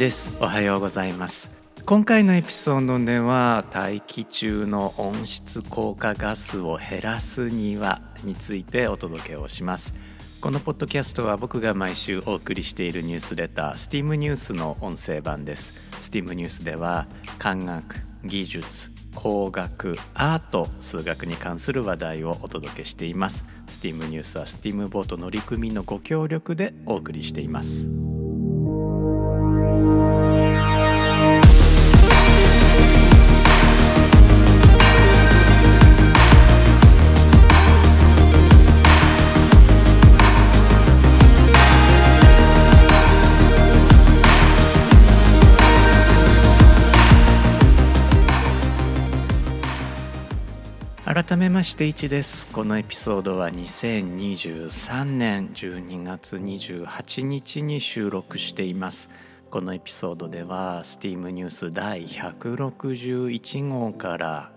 です。おはようございます。今回のエピソードでは大気中の温室効果ガスを減らすにはについてお届けをします。このポッドキャストは僕が毎週お送りしているニュースレター STEAM ニュースの音声版です。STEAM ニュースでは科学技術工学アート数学に関する話題をお届けしています。STEAM ニュースは STEAM ボート乗組のご協力でお送りしています。改めまして1です。このエピソードは2023年12月28日に収録しています。このエピソードでは STEAM ニュース第161号から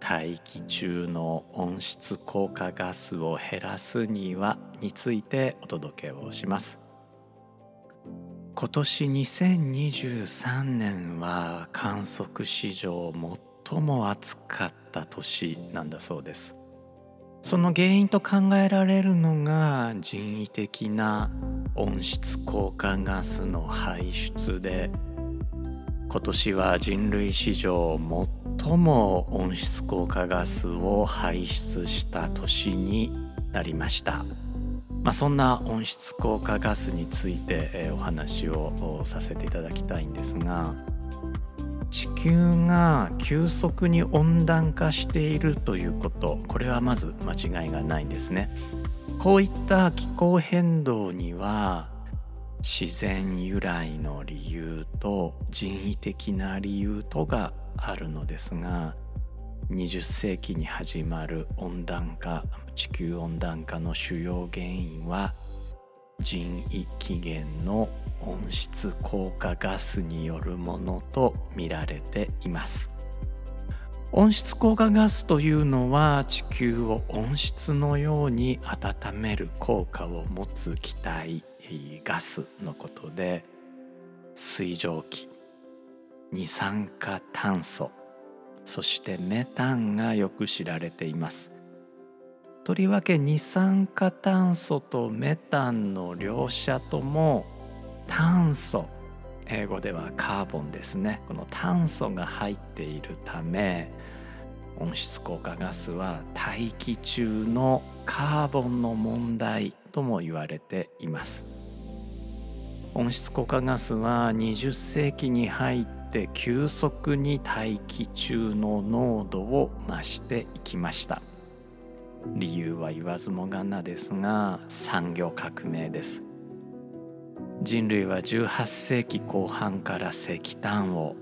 大気中の温室効果ガスを減らすにはについてお届けをします。今年2023年は観測史上最も暑かった年なんだそうです。その原因と考えられるのが人為的な温室効果ガスの排出で今年は人類史上最も温室効果ガスを排出した年になりました、まあ、そんな温室効果ガスについてお話をさせていただきたいんですが地球が急速に温暖化しているということ。これはまず間違いがないんですね。こういった気候変動には自然由来の理由と人為的な理由とがあるのですが20世紀に始まる温暖化地球温暖化の主要原因は人為起源の温室効果ガスによるものと見られています。温室効果ガスというのは地球を温室のように温める効果を持つ気体ガスのことで水蒸気二酸化炭素そしてメタンがよく知られています。とりわけ二酸化炭素とメタンの両者とも炭素。英語ではカーボンですね。この炭素が入っているため温室効果ガスは大気中のカーボンの問題とも言われています。温室効果ガスは20世紀に入って急速に大気中の濃度を増していきました。理由は言わずもがなですが産業革命です。人類は18世紀後半から石炭を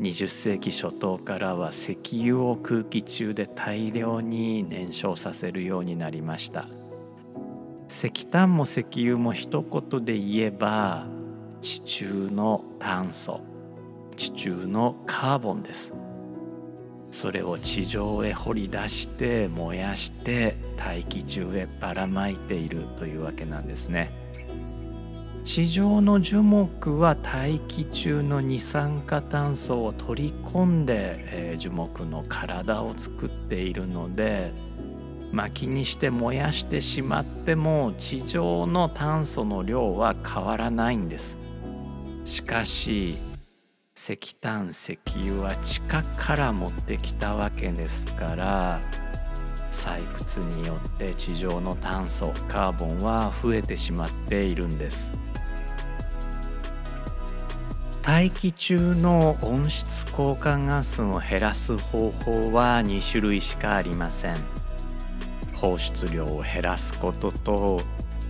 20世紀初頭からは石油を空気中で大量に燃焼させるようになりました。石炭も石油も一言で言えば地中の炭素地中のカーボンです。それを地上へ掘り出して燃やして大気中へばらまいているというわけなんですね。地上の樹木は大気中の二酸化炭素を取り込んで、えー、樹木の体を作っているので薪にして燃やしてしまっても地上の炭素の量は変わらないんです。しかし石炭石油は地下から持ってきたわけですから採掘によって地上の炭素カーボンは増えてしまっているんです。大気中の温室効果ガスを減らす方法は2種類しかありません。放出量を減らすことと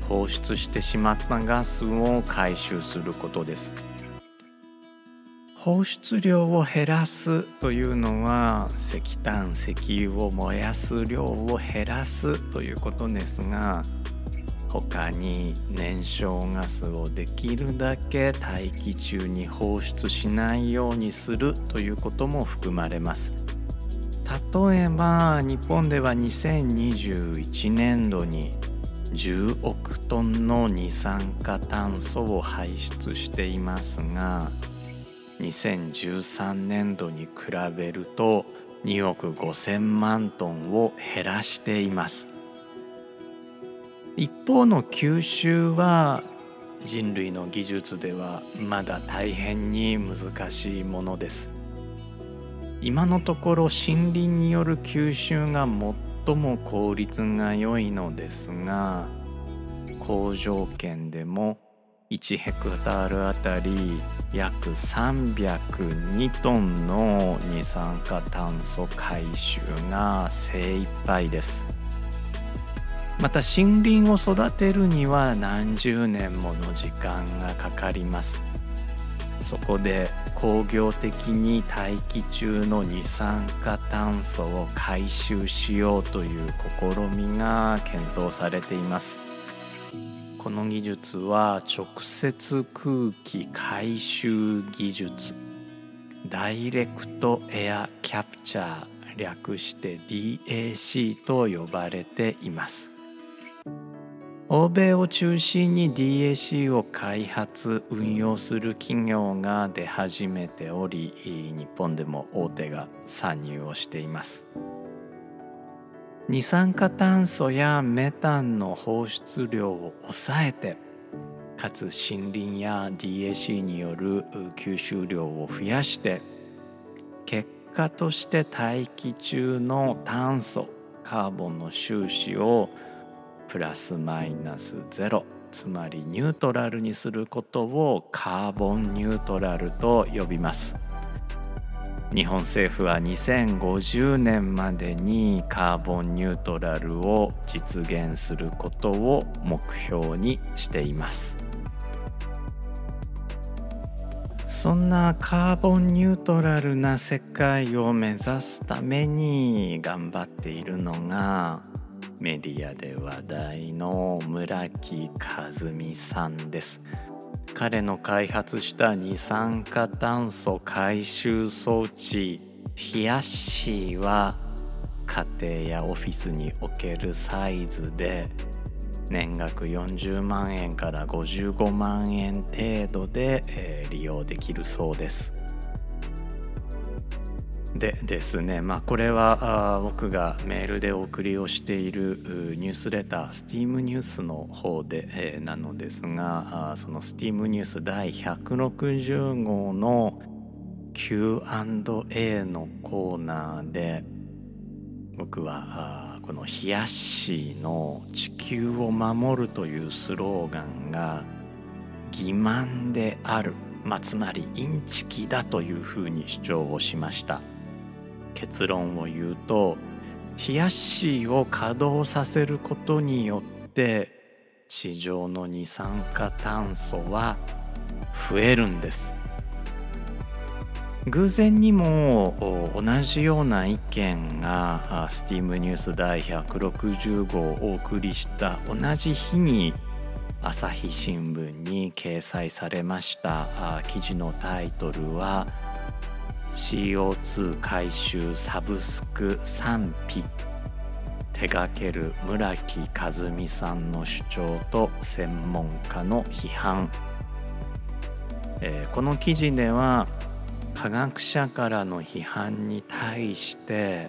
放出してしまったガスを回収することです。放出量を減らすというのは石炭石油を燃やす量を減らすということですが他に燃焼ガスをできるだけ大気中に放出しないようにするということも含まれます。例えば日本では2021年度に10億トンの二酸化炭素を排出していますが2013年度に比べると2億5,000万トンを減らしています。一方の吸収は人類の技術ではまだ大変に難しいものです。今のところ森林による吸収が最も効率が良いのですが好条件でも1ヘクタールあたり約302トンの二酸化炭素回収が精一杯です。また森林を育てるには何十年もの時間がかかります。そこで工業的に大気中の二酸化炭素を回収しようという試みが検討されています。この技術は直接空気回収技術。ダイレクトエアキャプチャー略して DAC と呼ばれています。欧米を中心に DAC を開発運用する企業が出始めており日本でも大手が参入をしています。二酸化炭素やメタンの放出量を抑えてかつ森林や DAC による吸収量を増やして結果として大気中の炭素カーボンの収支をプラスマイナスゼロつまりニュートラルにすることをカーボンニュートラルと呼びます。日本政府は2050年までにカーボンニュートラルを実現することを目標にしています。そんなカーボンニュートラルな世界を目指すために頑張っているのがメディアで話題の村木和美さんです。彼の開発した二酸化炭素回収装置ヒヤッシーは家庭やオフィスにおけるサイズで年額40万円から55万円程度で、え、利用できるそうです。でですね、まあ、これは僕がメールでお送りをしているニュースレター STEAM ニュースの方で、え、なのですがその STEAM ニュース第160号の Q&A のコーナーで僕はこの「冷やしの地球を守る」というスローガンが欺瞞である、まあ、つまりインチキだというふうに主張をしました。結論を言うと冷やしを稼働させることによって地上の二酸化炭素は増えるんです。偶然にも同じような意見がスティームニュース第160号をお送りした同じ日に朝日新聞に掲載されました記事のタイトルは CO2 回収サブスク賛否手掛ける村木和美さんの主張と専門家の批判、えー、この記事では科学者からの批判に対して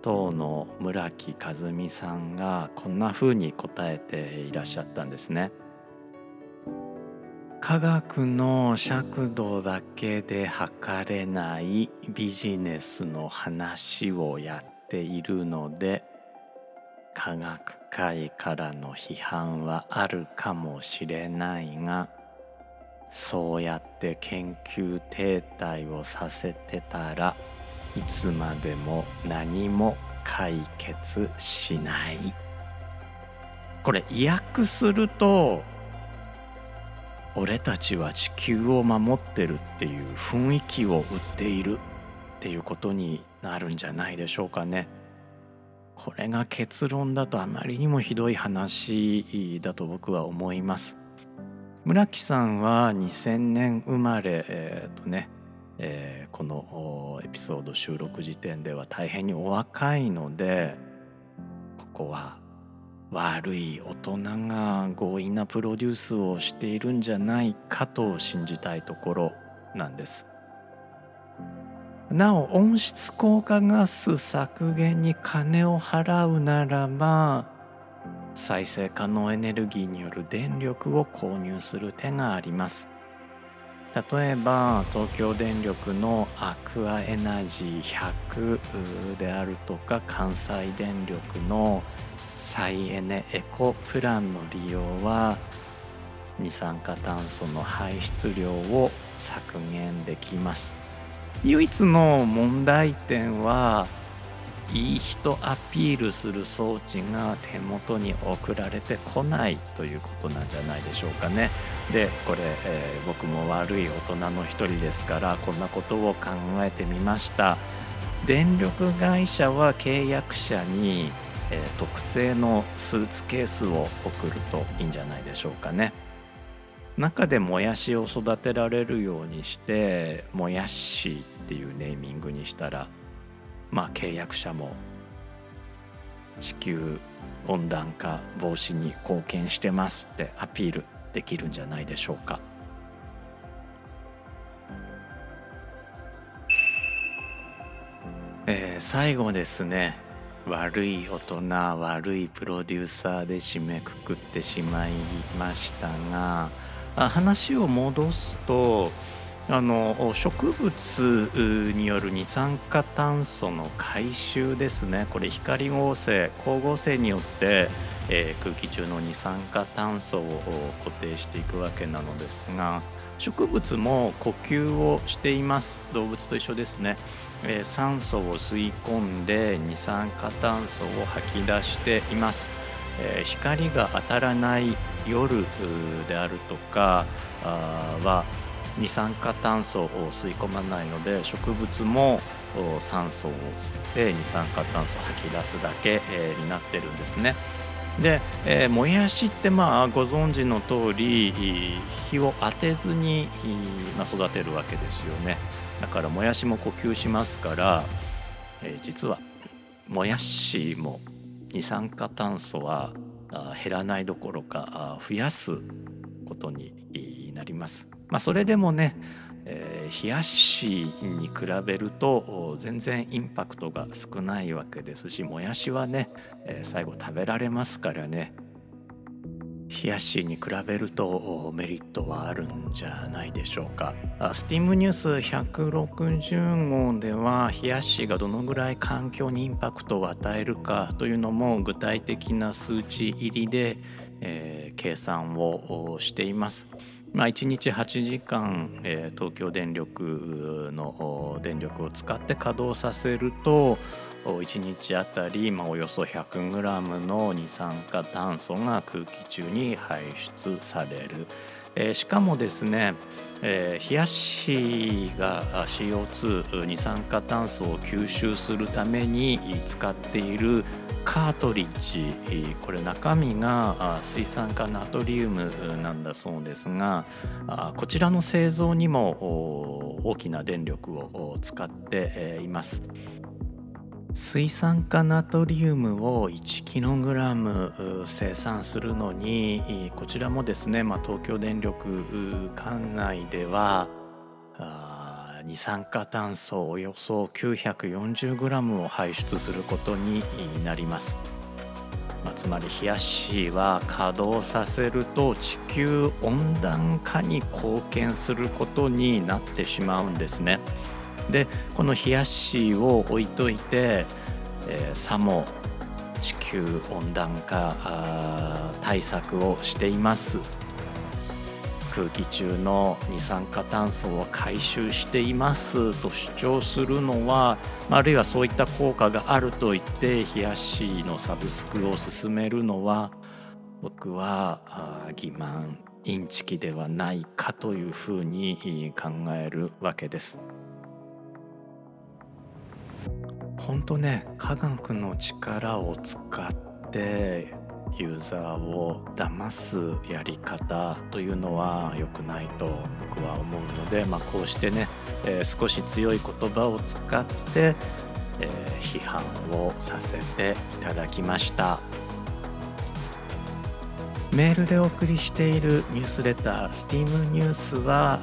当の村木和美さんがこんなふうに答えていらっしゃったんですね。科学の尺度だけで測れないビジネスの話をやっているので科学界からの批判はあるかもしれないがそうやって研究停滞をさせてたらいつまでも何も解決しない。これ意訳すると俺たちは地球を守ってるっていう雰囲気を売っているっていうことになるんじゃないでしょうかね。これが結論だとあまりにもひどい話だと僕は思います。村木さんは2000年生まれ、えーとねえー、このエピソード収録時点では大変にお若いのでここは悪い大人が強引なプロデュースをしているんじゃないかと信じたいところなんです。なお温室効果ガス削減に金を払うならば再生可能エネルギーによる電力を購入する手があります。例えば東京電力のアクアエナジー100であるとか関西電力の再エネエコプランの利用は二酸化炭素の排出量を削減できます唯一の問題点はいい人アピールする装置が手元に送られてこないということなんじゃないでしょうかね。でこれ、えー、僕も悪い大人の一人ですからこんなことを考えてみました。電力会社は契約者に、えー、特製のスーツケースを送るといいんじゃないでしょうかね。中でもやしを育てられるようにしてもやしっていうネーミングにしたらまあ、契約者も地球温暖化防止に貢献してますってアピールできるんじゃないでしょうか。えー、最後ですね悪い大人悪いプロデューサーで締めくくってしまいましたが話を戻すとあの植物による二酸化炭素の回収ですね。これ光合成光合成によって、えー、空気中の二酸化炭素を固定していくわけなのですが植物も呼吸をしています。動物と一緒ですね、えー、酸素を吸い込んで二酸化炭素を吐き出しています、光が当たらない夜であるとかは二酸化炭素を吸い込まないので植物も酸素を吸って二酸化炭素を吐き出すだけ、になってるんですね。で、えー、もやしってまあご存知の通り火を当てずに、まあ、育てるわけですよね。だからもやしも呼吸しますから、えー、実はもやしも二酸化炭素は減らないどころか増やすことになります。まあ、それでもね、えー、冷やしに比べると全然インパクトが少ないわけですしもやしはね、えー、最後食べられますからね冷やしに比べるとメリットはあるんじゃないでしょうか。スティームニュース160号では冷やしがどのぐらい環境にインパクトを与えるかというのも具体的な数値入りで、えー、計算をしています。まあ、1日8時間、えー、東京電力の電力を使って稼働させると1日あたり、まあ、およそ 100g の二酸化炭素が空気中に排出される。えー、しかもですね、えー、冷やしが CO2 二酸化炭素を吸収するために使っているカートリッジこれ中身が水酸化ナトリウムなんだそうですがこちらの製造にも大きな電力を使っています。水酸化ナトリウムを 1kg 生産するのにこちらもですね、まあ、東京電力管内では二酸化炭素およそ 940g を排出することになります。まあ、つまり冷やしは稼働させると地球温暖化に貢献することになってしまうんですね。でこの冷やしを置いといて、えー、さも地球温暖化対策をしています空気中の二酸化炭素を回収していますと主張するのはあるいはそういった効果があると言って冷やしのサブスクを進めるのは僕は欺瞞インチキではないかというふうに考えるわけです。本当ね科学の力を使ってユーザーを騙すやり方というのは良くないと僕は思うので、まあ、こうしてね、えー、少し強い言葉を使って、えー、批判をさせていただきました。メールでお送りしているニュースレター「STEAM ニュースは」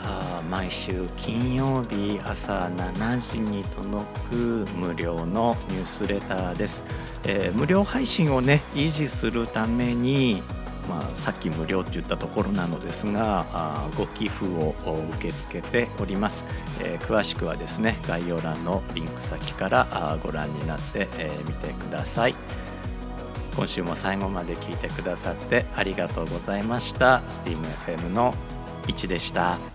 毎週金曜日朝7時に届く無料のニュースレターです、えー、無料配信をね維持するためにまあ、さっき無料って言ったところなのですがあご寄付を受け付けております、えー、詳しくはですね概要欄のリンク先からあご覧になって、えー、見てください。今週も最後まで聞いてくださってありがとうございました STEAMFM の1でした。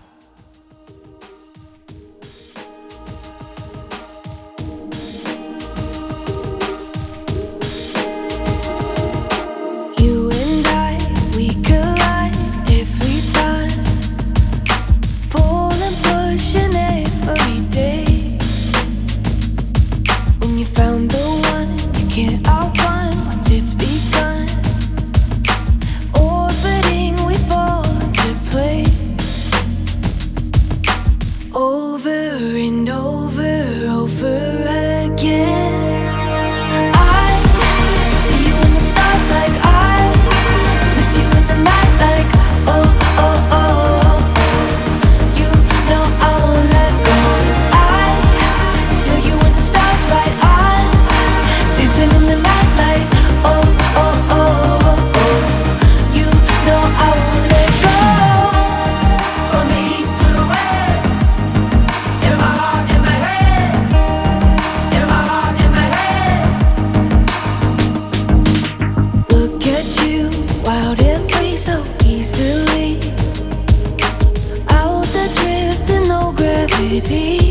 baby.